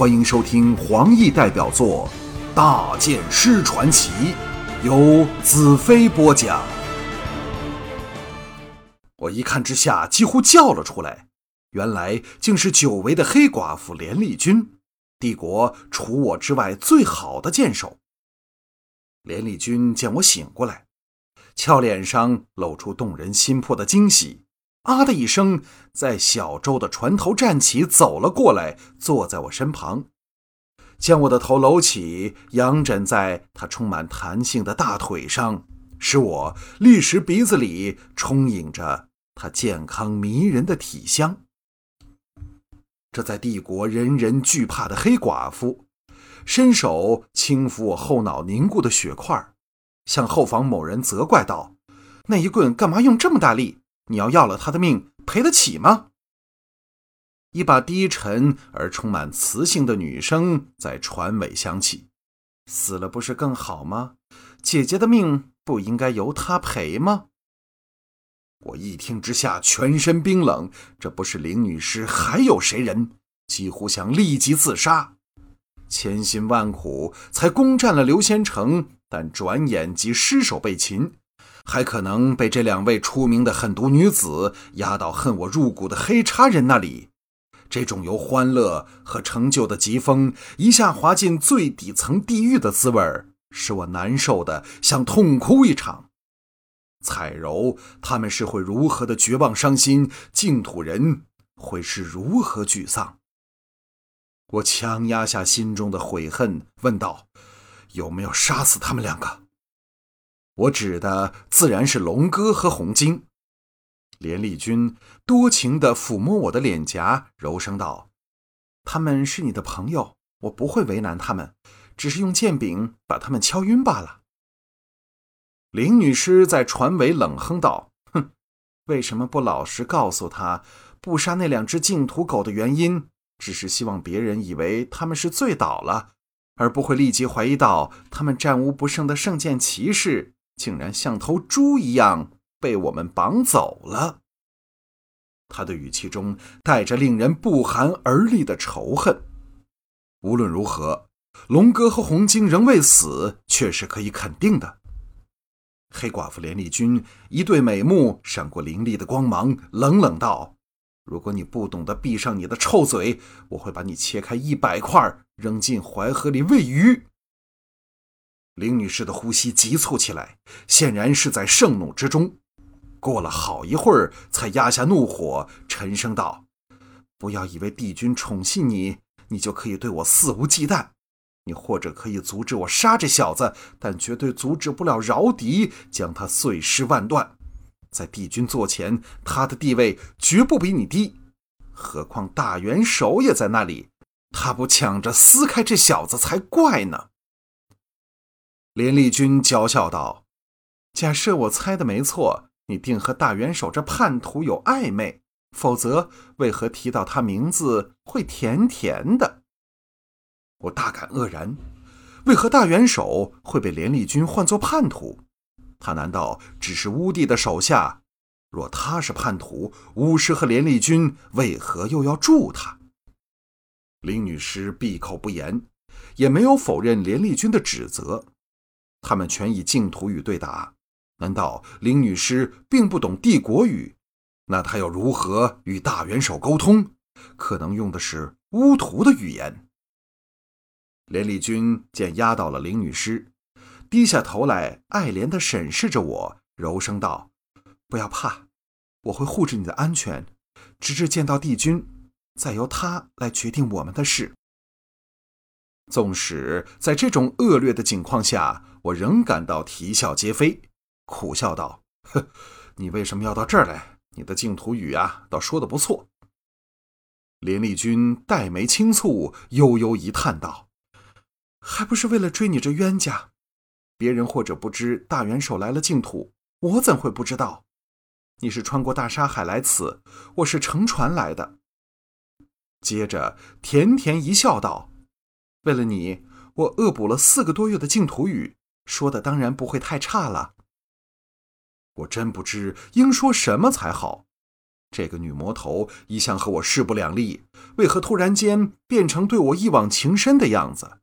欢迎收听黄奕代表作《大剑师传奇》，由子飞播讲。我一看之下，几乎叫了出来。原来竟是久违的黑寡妇连丽君，帝国除我之外最好的剑手。连丽君见我醒过来，俏脸上露出动人心魄的惊喜。啊的一声，在小舟的船头站起，走了过来，坐在我身旁，将我的头搂起，仰枕在他充满弹性的大腿上，使我立时鼻子里充盈着他健康迷人的体香。这在帝国人人惧怕的黑寡妇，伸手轻抚我后脑凝固的血块，向后方某人责怪道：“那一棍干嘛用这么大力？”你要要了他的命，赔得起吗？一把低沉而充满磁性的女声在船尾响起：“死了不是更好吗？姐姐的命不应该由他赔吗？”我一听之下，全身冰冷。这不是林女士，还有谁人？几乎想立即自杀。千辛万苦才攻占了刘仙城，但转眼即失手被擒。还可能被这两位出名的狠毒女子压到恨我入骨的黑叉人那里，这种由欢乐和成就的疾风一下滑进最底层地狱的滋味使我难受的想痛哭一场。彩柔他们是会如何的绝望伤心，净土人会是如何沮丧？我强压下心中的悔恨，问道：“有没有杀死他们两个？”我指的自然是龙哥和红晶。连丽君多情地抚摸我的脸颊，柔声道：“他们是你的朋友，我不会为难他们，只是用剑柄把他们敲晕罢了。”林女士在船尾冷哼道：“哼，为什么不老实告诉他，不杀那两只净土狗的原因，只是希望别人以为他们是醉倒了，而不会立即怀疑到他们战无不胜的圣剑骑士。”竟然像头猪一样被我们绑走了。他的语气中带着令人不寒而栗的仇恨。无论如何，龙哥和红晶仍未死，却是可以肯定的。黑寡妇连丽君一对美目闪过凌厉的光芒，冷冷道：“如果你不懂得闭上你的臭嘴，我会把你切开一百块，扔进淮河里喂鱼。”林女士的呼吸急促起来，显然是在盛怒之中。过了好一会儿，才压下怒火，沉声道：“不要以为帝君宠幸你，你就可以对我肆无忌惮。你或者可以阻止我杀这小子，但绝对阻止不了饶迪将他碎尸万段。在帝君座前，他的地位绝不比你低。何况大元首也在那里，他不抢着撕开这小子才怪呢。”连丽君娇笑道：“假设我猜的没错，你定和大元首这叛徒有暧昧，否则为何提到他名字会甜甜的？”我大感愕然，为何大元首会被连丽君唤作叛徒？他难道只是乌帝的手下？若他是叛徒，巫师和连丽君为何又要助他？林女士闭口不言，也没有否认连丽君的指责。他们全以净土语对答，难道林女士并不懂帝国语？那她要如何与大元首沟通？可能用的是巫徒的语言。连丽君见压倒了林女士，低下头来，爱怜地审视着我，柔声道：“不要怕，我会护着你的安全，直至见到帝君，再由他来决定我们的事。”纵使在这种恶劣的境况下，我仍感到啼笑皆非，苦笑道：“哼，你为什么要到这儿来？你的净土语啊，倒说的不错。”林丽君黛眉轻蹙，悠悠一叹道：“还不是为了追你这冤家？别人或者不知大元首来了净土，我怎会不知道？你是穿过大沙海来此，我是乘船来的。”接着甜甜一笑道。为了你，我恶补了四个多月的净土语，说的当然不会太差了。我真不知应说什么才好。这个女魔头一向和我势不两立，为何突然间变成对我一往情深的样子？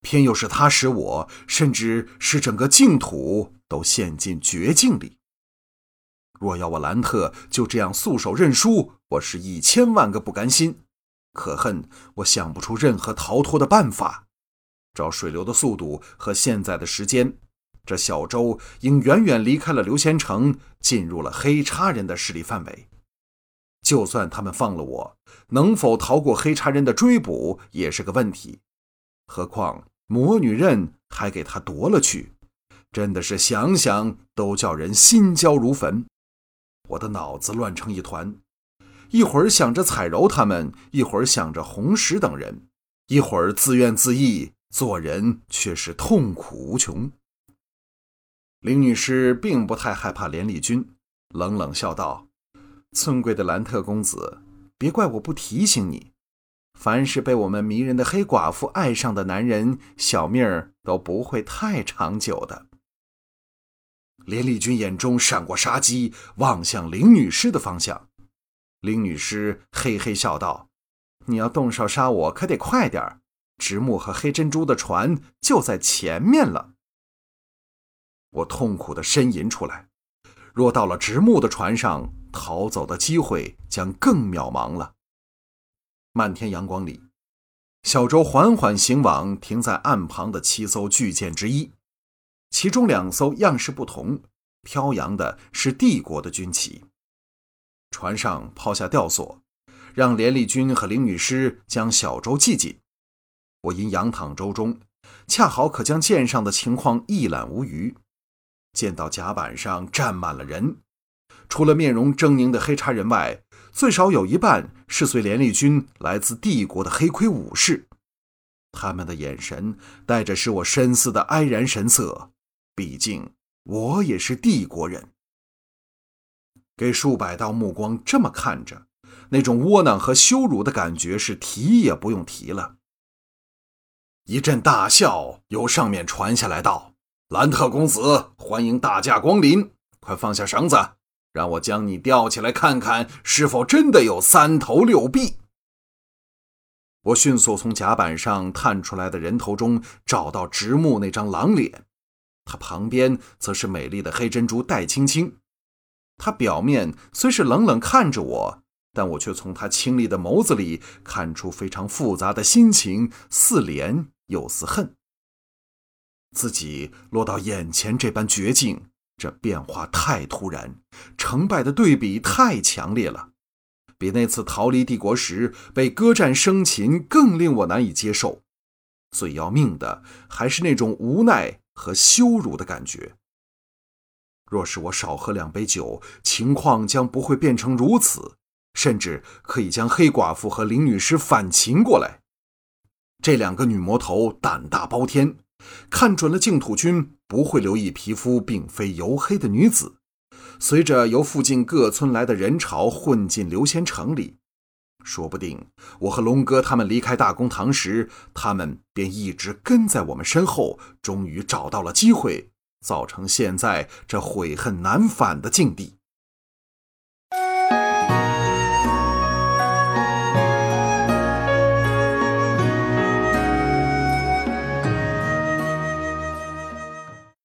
偏又是她使我，甚至使整个净土都陷进绝境里。若要我兰特就这样束手认输，我是一千万个不甘心。可恨我想不出任何逃脱的办法。照水流的速度和现在的时间，这小舟应远远离开了刘仙城，进入了黑叉人的势力范围。就算他们放了我，能否逃过黑叉人的追捕也是个问题。何况魔女刃还给他夺了去，真的是想想都叫人心焦如焚。我的脑子乱成一团，一会儿想着彩柔他们，一会儿想着红石等人，一会儿自怨自艾，做人却是痛苦无穷。林女士并不太害怕连丽君，冷冷笑道：“尊贵的兰特公子，别怪我不提醒你，凡是被我们迷人的黑寡妇爱上的男人，小命儿都不会太长久的。”连丽君眼中闪过杀机，望向林女士的方向。林女士嘿嘿笑道：“你要动手杀我，可得快点儿。直木和黑珍珠的船就在前面了。”我痛苦地呻吟出来。若到了直木的船上，逃走的机会将更渺茫了。漫天阳光里，小舟缓缓行往，停在岸旁的七艘巨舰之一。其中两艘样式不同，飘扬的是帝国的军旗。船上抛下吊索，让连丽君和林女师将小舟系紧。我因仰躺舟中，恰好可将舰上的情况一览无余。见到甲板上站满了人，除了面容狰狞的黑叉人外，最少有一半是随连丽君来自帝国的黑盔武士。他们的眼神带着使我深思的哀然神色。毕竟我也是帝国人，给数百道目光这么看着，那种窝囊和羞辱的感觉是提也不用提了。一阵大笑由上面传下来，道：“兰特公子，欢迎大驾光临！快放下绳子，让我将你吊起来看看，是否真的有三头六臂。”我迅速从甲板上探出来的人头中找到直木那张狼脸。他旁边则是美丽的黑珍珠戴青青，他表面虽是冷冷看着我，但我却从他清丽的眸子里看出非常复杂的心情，似怜有似恨。自己落到眼前这般绝境，这变化太突然，成败的对比太强烈了，比那次逃离帝国时被割战生擒更令我难以接受。最要命的还是那种无奈。和羞辱的感觉。若是我少喝两杯酒，情况将不会变成如此，甚至可以将黑寡妇和林女士反擒过来。这两个女魔头胆大包天，看准了净土军不会留意皮肤并非黝黑的女子。随着由附近各村来的人潮混进刘仙城里。说不定我和龙哥他们离开大公堂时，他们便一直跟在我们身后，终于找到了机会，造成现在这悔恨难返的境地。